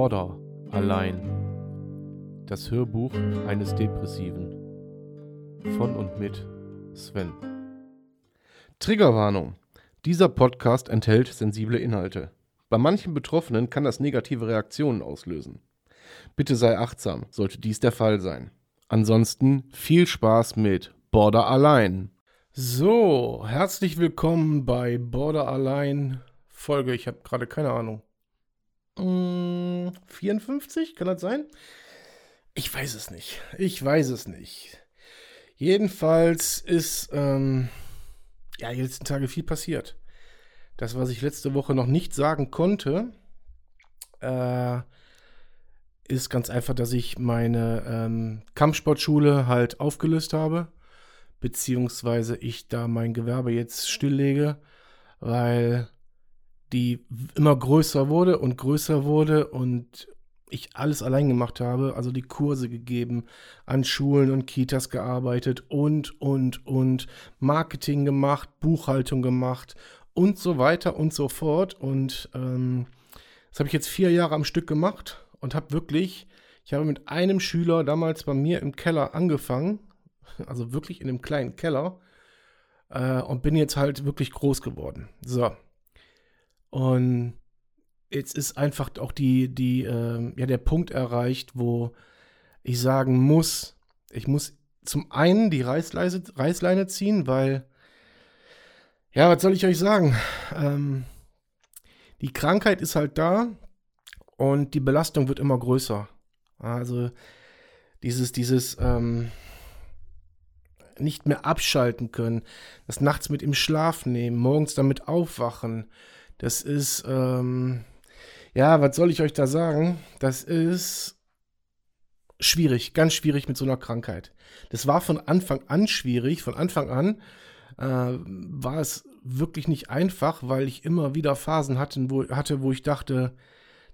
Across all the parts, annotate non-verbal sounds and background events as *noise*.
Border allein. Das Hörbuch eines Depressiven. Von und mit Sven. Triggerwarnung. Dieser Podcast enthält sensible Inhalte. Bei manchen Betroffenen kann das negative Reaktionen auslösen. Bitte sei achtsam, sollte dies der Fall sein. Ansonsten viel Spaß mit Border allein. So, herzlich willkommen bei Border allein Folge. Ich habe gerade keine Ahnung. 54, kann das sein? Ich weiß es nicht. Ich weiß es nicht. Jedenfalls ist ähm, ja die letzten Tage viel passiert. Das, was ich letzte Woche noch nicht sagen konnte, äh, ist ganz einfach, dass ich meine ähm, Kampfsportschule halt aufgelöst habe, beziehungsweise ich da mein Gewerbe jetzt stilllege, weil die immer größer wurde und größer wurde und ich alles allein gemacht habe, also die Kurse gegeben, an Schulen und Kitas gearbeitet und, und, und Marketing gemacht, Buchhaltung gemacht und so weiter und so fort. Und ähm, das habe ich jetzt vier Jahre am Stück gemacht und habe wirklich, ich habe mit einem Schüler damals bei mir im Keller angefangen, also wirklich in einem kleinen Keller, äh, und bin jetzt halt wirklich groß geworden. So, und jetzt ist einfach auch die, die, äh, ja, der Punkt erreicht, wo ich sagen muss, ich muss zum einen die Reißleise, Reißleine ziehen, weil, ja, was soll ich euch sagen? Ähm, die Krankheit ist halt da und die Belastung wird immer größer. Also dieses, dieses, ähm, nicht mehr abschalten können, das nachts mit im Schlaf nehmen, morgens damit aufwachen, das ist, ähm, ja, was soll ich euch da sagen? Das ist schwierig, ganz schwierig mit so einer Krankheit. Das war von Anfang an schwierig. Von Anfang an äh, war es wirklich nicht einfach, weil ich immer wieder Phasen hatte, wo, hatte, wo ich dachte,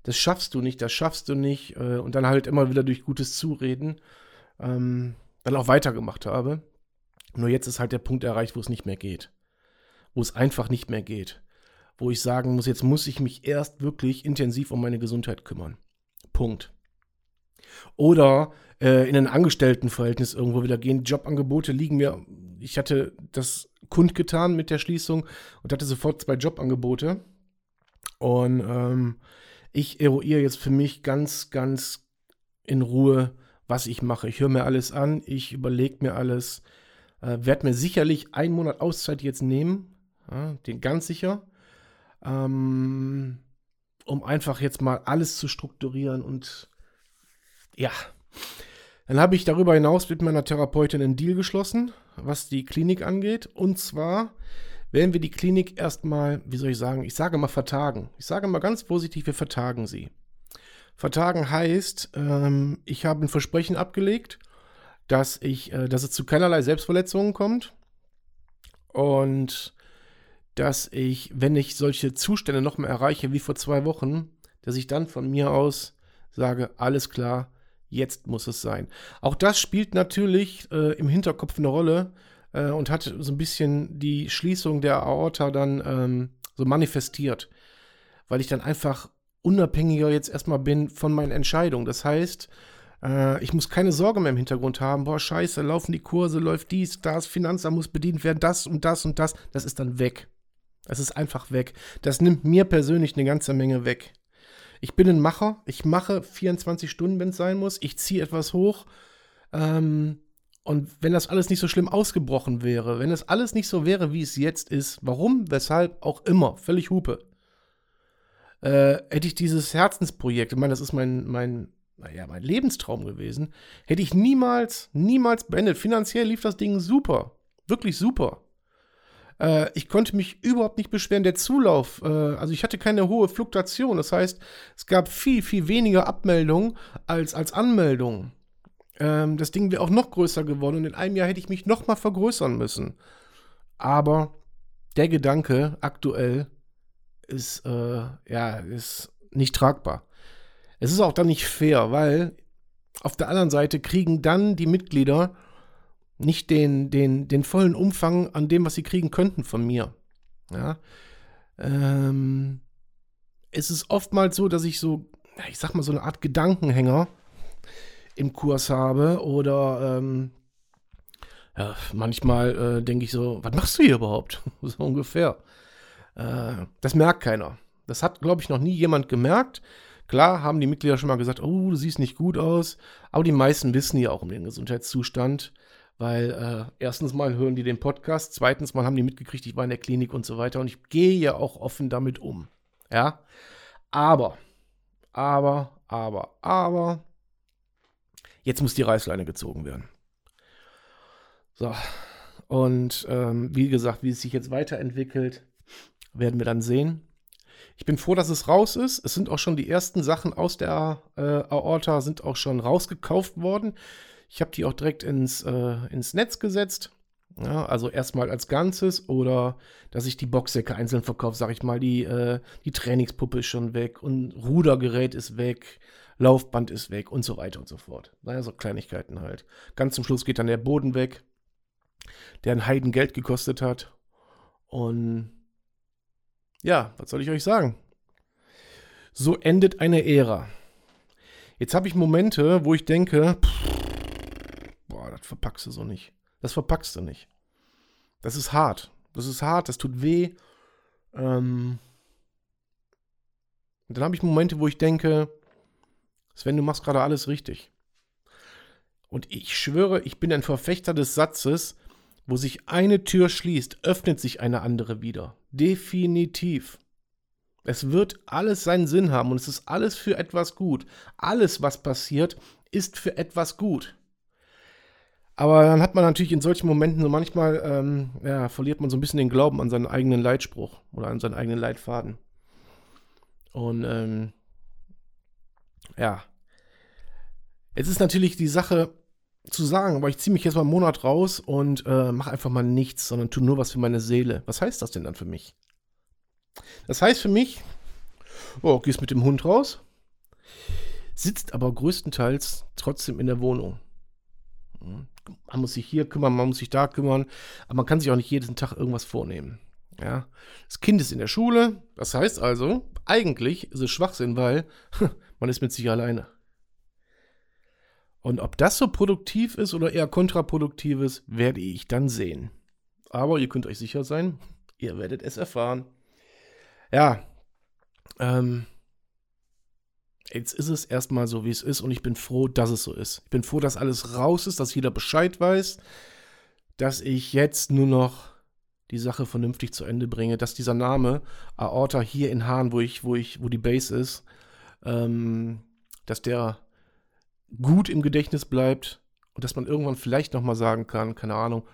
das schaffst du nicht, das schaffst du nicht. Äh, und dann halt immer wieder durch gutes Zureden ähm, dann auch weitergemacht habe. Nur jetzt ist halt der Punkt erreicht, wo es nicht mehr geht. Wo es einfach nicht mehr geht wo ich sagen muss, jetzt muss ich mich erst wirklich intensiv um meine Gesundheit kümmern. Punkt. Oder äh, in ein Angestelltenverhältnis irgendwo wieder gehen. Jobangebote liegen mir. Ich hatte das kundgetan mit der Schließung und hatte sofort zwei Jobangebote. Und ähm, ich eruiere jetzt für mich ganz, ganz in Ruhe, was ich mache. Ich höre mir alles an, ich überlege mir alles, äh, werde mir sicherlich einen Monat Auszeit jetzt nehmen, ja, den ganz sicher ähm, um einfach jetzt mal alles zu strukturieren und ja. Dann habe ich darüber hinaus mit meiner Therapeutin einen Deal geschlossen, was die Klinik angeht. Und zwar werden wir die Klinik erstmal, wie soll ich sagen, ich sage mal vertagen. Ich sage mal ganz positiv, wir vertagen sie. Vertagen heißt, ähm, ich habe ein Versprechen abgelegt, dass ich, äh, dass es zu keinerlei Selbstverletzungen kommt. Und dass ich, wenn ich solche Zustände noch mal erreiche wie vor zwei Wochen, dass ich dann von mir aus sage, alles klar, jetzt muss es sein. Auch das spielt natürlich äh, im Hinterkopf eine Rolle äh, und hat so ein bisschen die Schließung der Aorta dann ähm, so manifestiert, weil ich dann einfach unabhängiger jetzt erstmal bin von meinen Entscheidungen. Das heißt, äh, ich muss keine Sorge mehr im Hintergrund haben, boah, scheiße, laufen die Kurse, läuft dies, das, Finanzamt muss bedient werden, das und das und das, das ist dann weg. Es ist einfach weg. Das nimmt mir persönlich eine ganze Menge weg. Ich bin ein Macher. Ich mache 24 Stunden, wenn es sein muss. Ich ziehe etwas hoch. Ähm, und wenn das alles nicht so schlimm ausgebrochen wäre, wenn das alles nicht so wäre, wie es jetzt ist, warum, weshalb auch immer, völlig Hupe, äh, hätte ich dieses Herzensprojekt, ich meine, das ist mein, mein, naja, mein Lebenstraum gewesen, hätte ich niemals, niemals beendet. Finanziell lief das Ding super. Wirklich super. Äh, ich konnte mich überhaupt nicht beschweren. Der Zulauf, äh, also ich hatte keine hohe Fluktuation. Das heißt, es gab viel, viel weniger Abmeldungen als, als Anmeldungen. Ähm, das Ding wäre auch noch größer geworden und in einem Jahr hätte ich mich noch mal vergrößern müssen. Aber der Gedanke aktuell ist, äh, ja, ist nicht tragbar. Es ist auch dann nicht fair, weil auf der anderen Seite kriegen dann die Mitglieder nicht den, den, den vollen Umfang an dem, was sie kriegen könnten von mir. Ja. Ähm, es ist oftmals so, dass ich so, ich sag mal, so eine Art Gedankenhänger im Kurs habe oder ähm, ja, manchmal äh, denke ich so, was machst du hier überhaupt? *laughs* so ungefähr. Äh, das merkt keiner. Das hat, glaube ich, noch nie jemand gemerkt. Klar haben die Mitglieder schon mal gesagt, oh, du siehst nicht gut aus, aber die meisten wissen ja auch um den Gesundheitszustand, weil äh, erstens mal hören die den Podcast, zweitens mal haben die mitgekriegt, ich war in der Klinik und so weiter und ich gehe ja auch offen damit um. Ja, aber, aber, aber, aber, jetzt muss die Reißleine gezogen werden. So, und ähm, wie gesagt, wie es sich jetzt weiterentwickelt, werden wir dann sehen. Ich bin froh, dass es raus ist. Es sind auch schon die ersten Sachen aus der äh, Aorta sind auch schon rausgekauft worden. Ich habe die auch direkt ins, äh, ins Netz gesetzt. Ja, also erstmal als Ganzes oder dass ich die Boxsäcke einzeln verkaufe, sage ich mal, die, äh, die Trainingspuppe ist schon weg und Rudergerät ist weg, Laufband ist weg und so weiter und so fort. Naja, so Kleinigkeiten halt. Ganz zum Schluss geht dann der Boden weg, der ein Heiden Geld gekostet hat. Und ja, was soll ich euch sagen? So endet eine Ära. Jetzt habe ich Momente, wo ich denke, pff, das verpackst du so nicht. Das verpackst du nicht. Das ist hart. Das ist hart, das tut weh. Ähm und dann habe ich Momente, wo ich denke, Sven, du machst gerade alles richtig. Und ich schwöre, ich bin ein Verfechter des Satzes, wo sich eine Tür schließt, öffnet sich eine andere wieder. Definitiv. Es wird alles seinen Sinn haben und es ist alles für etwas gut. Alles, was passiert, ist für etwas gut. Aber dann hat man natürlich in solchen Momenten so manchmal, ähm, ja, verliert man so ein bisschen den Glauben an seinen eigenen Leitspruch oder an seinen eigenen Leitfaden. Und ähm, ja, jetzt ist natürlich die Sache, zu sagen, aber ich ziehe mich jetzt mal einen Monat raus und äh, mache einfach mal nichts, sondern tue nur was für meine Seele. Was heißt das denn dann für mich? Das heißt für mich, oh, gehst mit dem Hund raus, sitzt aber größtenteils trotzdem in der Wohnung. Hm, man muss sich hier kümmern, man muss sich da kümmern, aber man kann sich auch nicht jeden Tag irgendwas vornehmen. Ja, das Kind ist in der Schule, das heißt also, eigentlich ist es Schwachsinn, weil *laughs* man ist mit sich alleine. Und ob das so produktiv ist oder eher kontraproduktiv ist, werde ich dann sehen. Aber ihr könnt euch sicher sein, ihr werdet es erfahren. Ja, ähm, jetzt ist es erstmal so, wie es ist und ich bin froh, dass es so ist. Ich bin froh, dass alles raus ist, dass jeder Bescheid weiß, dass ich jetzt nur noch die Sache vernünftig zu Ende bringe, dass dieser Name Aorta hier in Hahn, wo ich, wo ich, wo die Base ist, ähm, dass der gut im Gedächtnis bleibt und dass man irgendwann vielleicht nochmal sagen kann, keine Ahnung,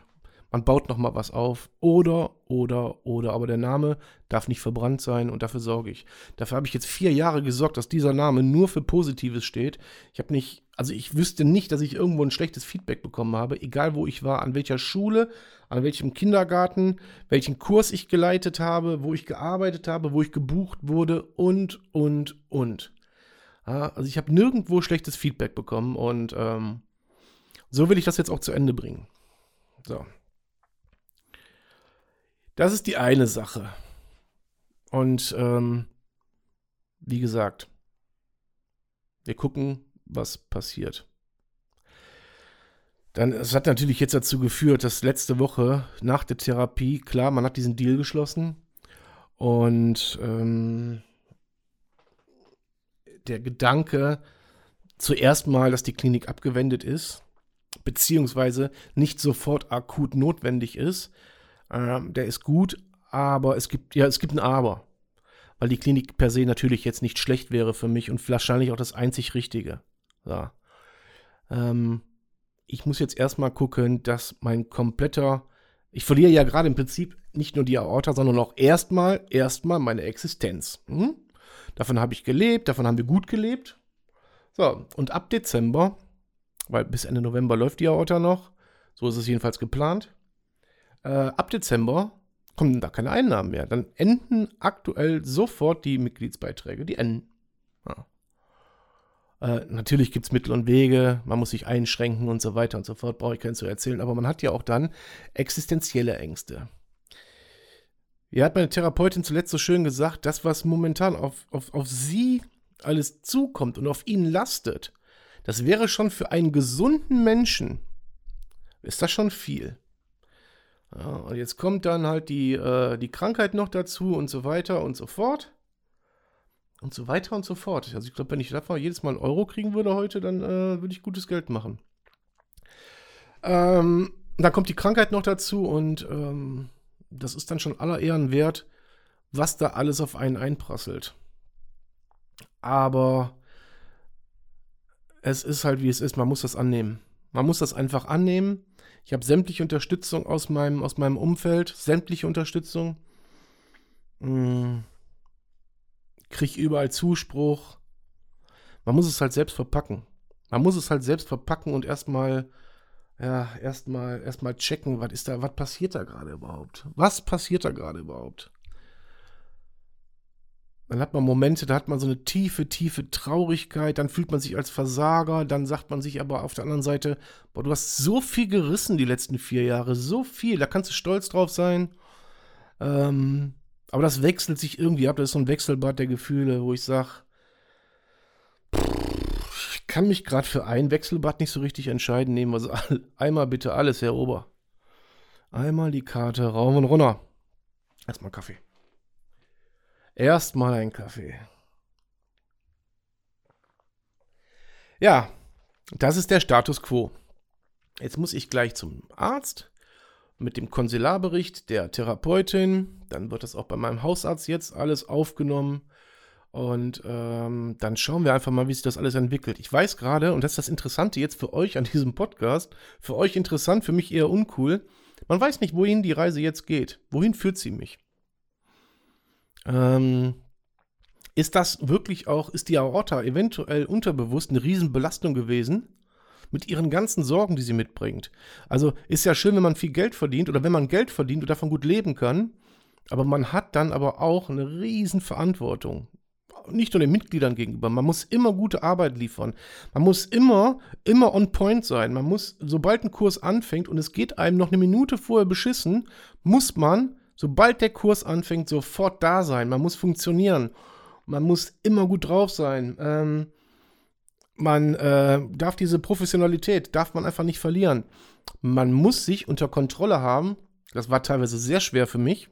man baut nochmal was auf oder, oder, oder, aber der Name darf nicht verbrannt sein und dafür sorge ich. Dafür habe ich jetzt vier Jahre gesorgt, dass dieser Name nur für Positives steht. Ich habe nicht, also ich wüsste nicht, dass ich irgendwo ein schlechtes Feedback bekommen habe, egal wo ich war, an welcher Schule, an welchem Kindergarten, welchen Kurs ich geleitet habe, wo ich gearbeitet habe, wo ich gebucht wurde und, und, und. Also ich habe nirgendwo schlechtes Feedback bekommen und ähm, so will ich das jetzt auch zu Ende bringen. So. Das ist die eine Sache. Und ähm, wie gesagt, wir gucken, was passiert. Dann, es hat natürlich jetzt dazu geführt, dass letzte Woche nach der Therapie, klar, man hat diesen Deal geschlossen und ähm, der Gedanke zuerst mal, dass die Klinik abgewendet ist, beziehungsweise nicht sofort akut notwendig ist, ähm, der ist gut, aber es gibt, ja, es gibt ein Aber. Weil die Klinik per se natürlich jetzt nicht schlecht wäre für mich und wahrscheinlich auch das einzig Richtige. So. Ähm, ich muss jetzt erstmal gucken, dass mein kompletter, ich verliere ja gerade im Prinzip nicht nur die Aorta, sondern auch erstmal, erstmal meine Existenz. Hm? Davon habe ich gelebt, davon haben wir gut gelebt. So, und ab Dezember, weil bis Ende November läuft die Aorta noch, so ist es jedenfalls geplant, äh, ab Dezember kommen da keine Einnahmen mehr. Dann enden aktuell sofort die Mitgliedsbeiträge, die enden. Ja. Äh, natürlich gibt es Mittel und Wege, man muss sich einschränken und so weiter und so fort, brauche ich keinen zu erzählen, aber man hat ja auch dann existenzielle Ängste. Wie hat meine Therapeutin zuletzt so schön gesagt, das, was momentan auf, auf, auf sie alles zukommt und auf ihn lastet, das wäre schon für einen gesunden Menschen, ist das schon viel. Ja, und jetzt kommt dann halt die, äh, die Krankheit noch dazu und so weiter und so fort. Und so weiter und so fort. Also ich glaube, wenn ich davon jedes Mal einen Euro kriegen würde heute, dann äh, würde ich gutes Geld machen. Ähm, dann kommt die Krankheit noch dazu und ähm, das ist dann schon aller Ehren wert, was da alles auf einen einprasselt. Aber es ist halt wie es ist, man muss das annehmen. Man muss das einfach annehmen. Ich habe sämtliche Unterstützung aus meinem, aus meinem Umfeld, sämtliche Unterstützung. Hm. Kriege überall Zuspruch. Man muss es halt selbst verpacken. Man muss es halt selbst verpacken und erstmal ja, erstmal erstmal checken, was ist da, was passiert da gerade überhaupt? Was passiert da gerade überhaupt? Dann hat man Momente, da hat man so eine tiefe, tiefe Traurigkeit, dann fühlt man sich als Versager, dann sagt man sich aber auf der anderen Seite, boah, du hast so viel gerissen die letzten vier Jahre, so viel, da kannst du stolz drauf sein. Ähm, aber das wechselt sich irgendwie ab, das ist so ein Wechselbad der Gefühle, wo ich sage, kann mich gerade für ein Wechselbad nicht so richtig entscheiden. Nehmen wir so einmal bitte alles, Herr Ober. Einmal die Karte raum und runter. Erstmal Kaffee. Erstmal ein Kaffee. Ja, das ist der Status quo. Jetzt muss ich gleich zum Arzt mit dem Konsularbericht der Therapeutin. Dann wird das auch bei meinem Hausarzt jetzt alles aufgenommen. Und ähm, dann schauen wir einfach mal, wie sich das alles entwickelt. Ich weiß gerade, und das ist das Interessante jetzt für euch an diesem Podcast, für euch interessant, für mich eher uncool, man weiß nicht, wohin die Reise jetzt geht. Wohin führt sie mich? Ähm, ist das wirklich auch, ist die Aorta eventuell unterbewusst eine Riesenbelastung gewesen? Mit ihren ganzen Sorgen, die sie mitbringt. Also ist ja schön, wenn man viel Geld verdient oder wenn man Geld verdient und davon gut leben kann. Aber man hat dann aber auch eine Riesenverantwortung nicht nur den Mitgliedern gegenüber. Man muss immer gute Arbeit liefern. Man muss immer, immer on point sein. Man muss, sobald ein Kurs anfängt und es geht einem noch eine Minute vorher beschissen, muss man, sobald der Kurs anfängt, sofort da sein. Man muss funktionieren. Man muss immer gut drauf sein. Ähm, man äh, darf diese Professionalität, darf man einfach nicht verlieren. Man muss sich unter Kontrolle haben. Das war teilweise sehr schwer für mich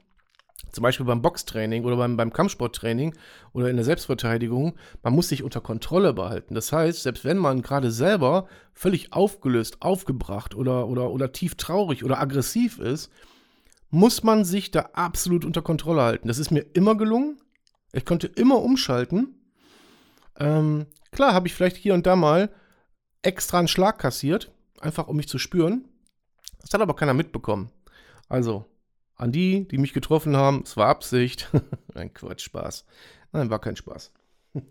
zum Beispiel beim Boxtraining oder beim, beim Kampfsporttraining oder in der Selbstverteidigung, man muss sich unter Kontrolle behalten. Das heißt, selbst wenn man gerade selber völlig aufgelöst, aufgebracht oder, oder, oder tief traurig oder aggressiv ist, muss man sich da absolut unter Kontrolle halten. Das ist mir immer gelungen. Ich konnte immer umschalten. Ähm, klar habe ich vielleicht hier und da mal extra einen Schlag kassiert, einfach um mich zu spüren. Das hat aber keiner mitbekommen. Also, an die, die mich getroffen haben, es war Absicht. *laughs* Ein Quatsch, Spaß. Nein, war kein Spaß. *laughs*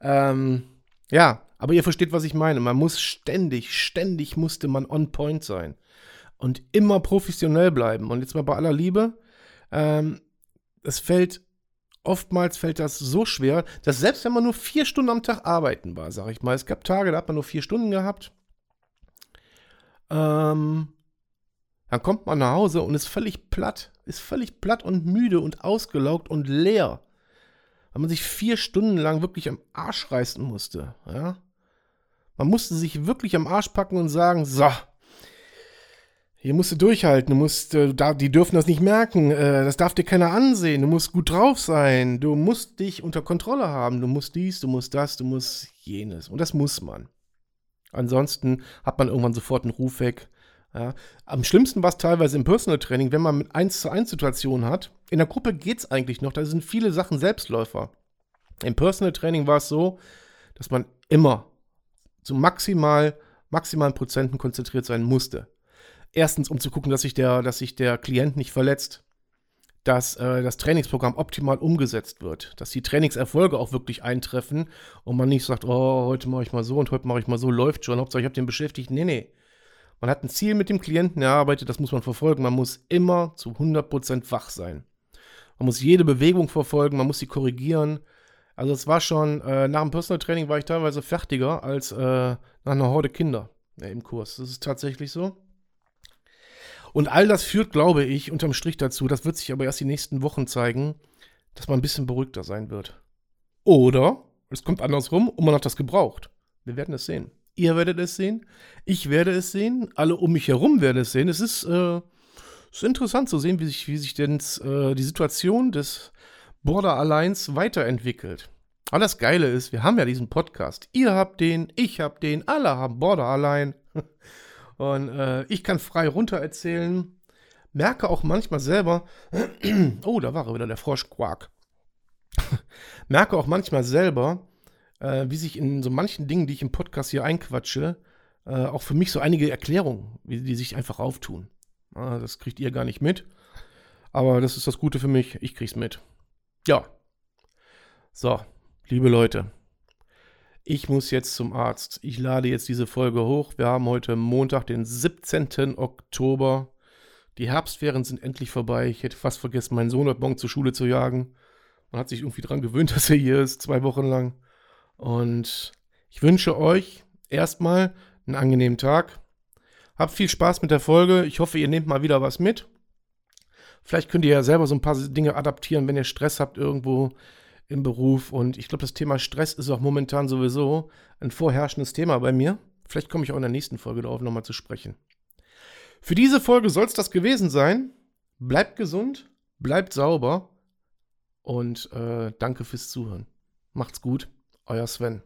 ähm, ja, aber ihr versteht, was ich meine. Man muss ständig, ständig musste man on point sein. Und immer professionell bleiben. Und jetzt mal bei aller Liebe, ähm, es fällt, oftmals fällt das so schwer, dass selbst wenn man nur vier Stunden am Tag arbeiten war, sag ich mal, es gab Tage, da hat man nur vier Stunden gehabt, ähm, dann kommt man nach Hause und ist völlig platt, ist völlig platt und müde und ausgelaugt und leer. Weil man sich vier Stunden lang wirklich am Arsch reißen musste. Ja? Man musste sich wirklich am Arsch packen und sagen, so, hier musst du durchhalten, du musst, äh, da, die dürfen das nicht merken, äh, das darf dir keiner ansehen, du musst gut drauf sein, du musst dich unter Kontrolle haben, du musst dies, du musst das, du musst jenes. Und das muss man. Ansonsten hat man irgendwann sofort einen Ruf weg ja. Am schlimmsten war es teilweise im Personal Training, wenn man mit 1 zu 1 Situationen hat. In der Gruppe geht es eigentlich noch, da sind viele Sachen Selbstläufer. Im Personal Training war es so, dass man immer zu maximal, maximalen Prozenten konzentriert sein musste. Erstens, um zu gucken, dass sich der, dass sich der Klient nicht verletzt, dass äh, das Trainingsprogramm optimal umgesetzt wird, dass die Trainingserfolge auch wirklich eintreffen und man nicht sagt, oh, heute mache ich mal so und heute mache ich mal so, läuft schon, Hauptsache ich habe den beschäftigt. Nee, nee. Man hat ein Ziel mit dem Klienten erarbeitet, das muss man verfolgen. Man muss immer zu 100% wach sein. Man muss jede Bewegung verfolgen, man muss sie korrigieren. Also es war schon, äh, nach dem Personal Training war ich teilweise fertiger als äh, nach einer Horde Kinder ja, im Kurs. Das ist tatsächlich so. Und all das führt, glaube ich, unterm Strich dazu, das wird sich aber erst die nächsten Wochen zeigen, dass man ein bisschen beruhigter sein wird. Oder, Es kommt andersrum und man hat das gebraucht. Wir werden es sehen. Ihr werdet es sehen. Ich werde es sehen. Alle um mich herum werden es sehen. Es ist, äh, es ist interessant zu sehen, wie sich, wie sich denn äh, die Situation des Border Alliance weiterentwickelt. Aber das Geile ist, wir haben ja diesen Podcast. Ihr habt den, ich hab den, alle haben Border Align. *laughs* Und äh, ich kann frei runter erzählen. Merke auch manchmal selber, *clears throat* oh, da war wieder der Froschquark. *laughs* Merke auch manchmal selber, äh, wie sich in so manchen Dingen, die ich im Podcast hier einquatsche, äh, auch für mich so einige Erklärungen, wie die sich einfach auftun. Ah, das kriegt ihr gar nicht mit. Aber das ist das Gute für mich. Ich krieg's mit. Ja. So, liebe Leute. Ich muss jetzt zum Arzt. Ich lade jetzt diese Folge hoch. Wir haben heute Montag, den 17. Oktober. Die Herbstferien sind endlich vorbei. Ich hätte fast vergessen, meinen Sohn heute Morgen zur Schule zu jagen. Man hat sich irgendwie daran gewöhnt, *laughs* dass er hier ist, zwei Wochen lang. Und ich wünsche euch erstmal einen angenehmen Tag. Habt viel Spaß mit der Folge. Ich hoffe, ihr nehmt mal wieder was mit. Vielleicht könnt ihr ja selber so ein paar Dinge adaptieren, wenn ihr Stress habt irgendwo im Beruf. Und ich glaube, das Thema Stress ist auch momentan sowieso ein vorherrschendes Thema bei mir. Vielleicht komme ich auch in der nächsten Folge darauf nochmal zu sprechen. Für diese Folge soll es das gewesen sein. Bleibt gesund, bleibt sauber und äh, danke fürs Zuhören. Macht's gut, euer Sven.